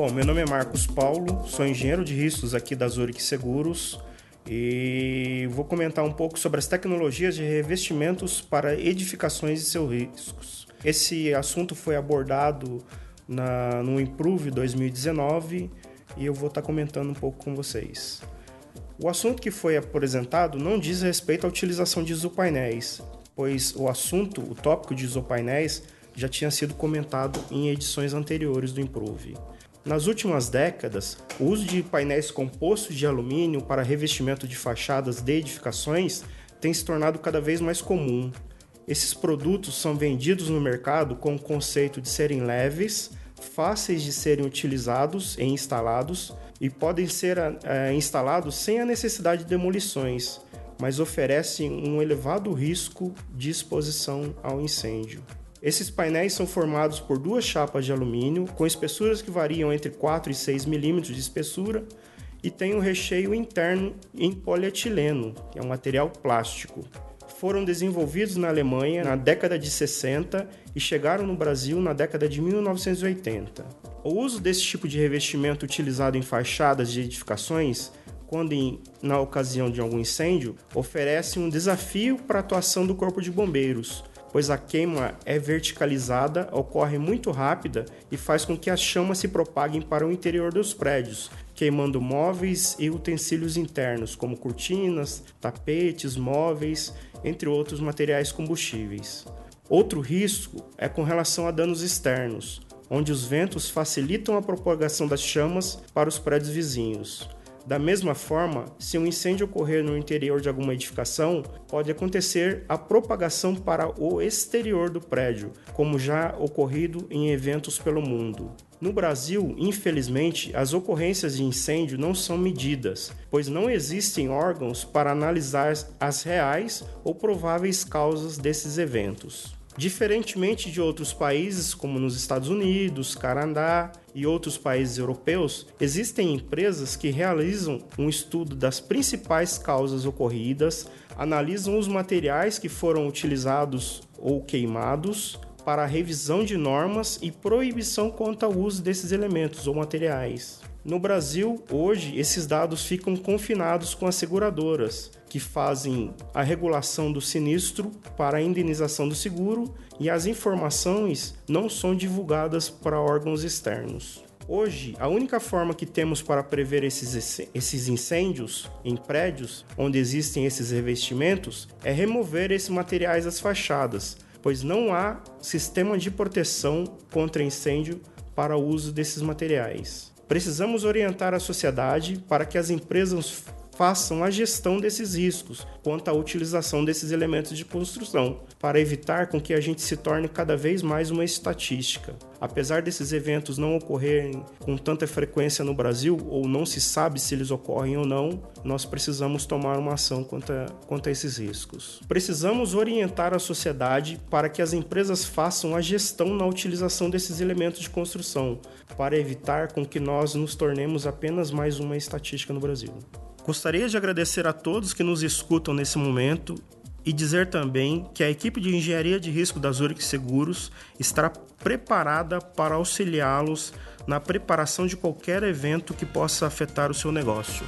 Bom, meu nome é Marcos Paulo, sou engenheiro de riscos aqui da Zurich Seguros e vou comentar um pouco sobre as tecnologias de revestimentos para edificações e seus riscos. Esse assunto foi abordado na, no Improve 2019 e eu vou estar comentando um pouco com vocês. O assunto que foi apresentado não diz respeito à utilização de isopainéis, pois o assunto, o tópico de isopainéis, já tinha sido comentado em edições anteriores do Improve. Nas últimas décadas, o uso de painéis compostos de alumínio para revestimento de fachadas de edificações tem se tornado cada vez mais comum. Esses produtos são vendidos no mercado com o conceito de serem leves, fáceis de serem utilizados e instalados e podem ser é, instalados sem a necessidade de demolições, mas oferecem um elevado risco de exposição ao incêndio. Esses painéis são formados por duas chapas de alumínio com espessuras que variam entre 4 e 6 milímetros de espessura e tem um recheio interno em polietileno, que é um material plástico. Foram desenvolvidos na Alemanha na década de 60 e chegaram no Brasil na década de 1980. O uso desse tipo de revestimento utilizado em fachadas de edificações quando em, na ocasião de algum incêndio, oferece um desafio para a atuação do Corpo de Bombeiros, pois a queima é verticalizada, ocorre muito rápida e faz com que as chamas se propaguem para o interior dos prédios, queimando móveis e utensílios internos, como cortinas, tapetes, móveis, entre outros materiais combustíveis. Outro risco é com relação a danos externos, onde os ventos facilitam a propagação das chamas para os prédios vizinhos. Da mesma forma, se um incêndio ocorrer no interior de alguma edificação, pode acontecer a propagação para o exterior do prédio, como já ocorrido em eventos pelo mundo. No Brasil, infelizmente, as ocorrências de incêndio não são medidas, pois não existem órgãos para analisar as reais ou prováveis causas desses eventos. Diferentemente de outros países, como nos Estados Unidos, Canadá e outros países europeus, existem empresas que realizam um estudo das principais causas ocorridas, analisam os materiais que foram utilizados ou queimados para revisão de normas e proibição quanto ao uso desses elementos ou materiais. No Brasil, hoje, esses dados ficam confinados com as seguradoras, que fazem a regulação do sinistro para a indenização do seguro e as informações não são divulgadas para órgãos externos. Hoje, a única forma que temos para prever esses, esses incêndios em prédios onde existem esses revestimentos é remover esses materiais das fachadas, pois não há sistema de proteção contra incêndio para o uso desses materiais. Precisamos orientar a sociedade para que as empresas façam a gestão desses riscos quanto à utilização desses elementos de construção, para evitar com que a gente se torne cada vez mais uma estatística. Apesar desses eventos não ocorrerem com tanta frequência no Brasil, ou não se sabe se eles ocorrem ou não, nós precisamos tomar uma ação quanto a, quanto a esses riscos. Precisamos orientar a sociedade para que as empresas façam a gestão na utilização desses elementos de construção, para evitar com que nós nos tornemos apenas mais uma estatística no Brasil. Gostaria de agradecer a todos que nos escutam nesse momento e dizer também que a equipe de engenharia de risco da Zurich Seguros estará preparada para auxiliá-los na preparação de qualquer evento que possa afetar o seu negócio.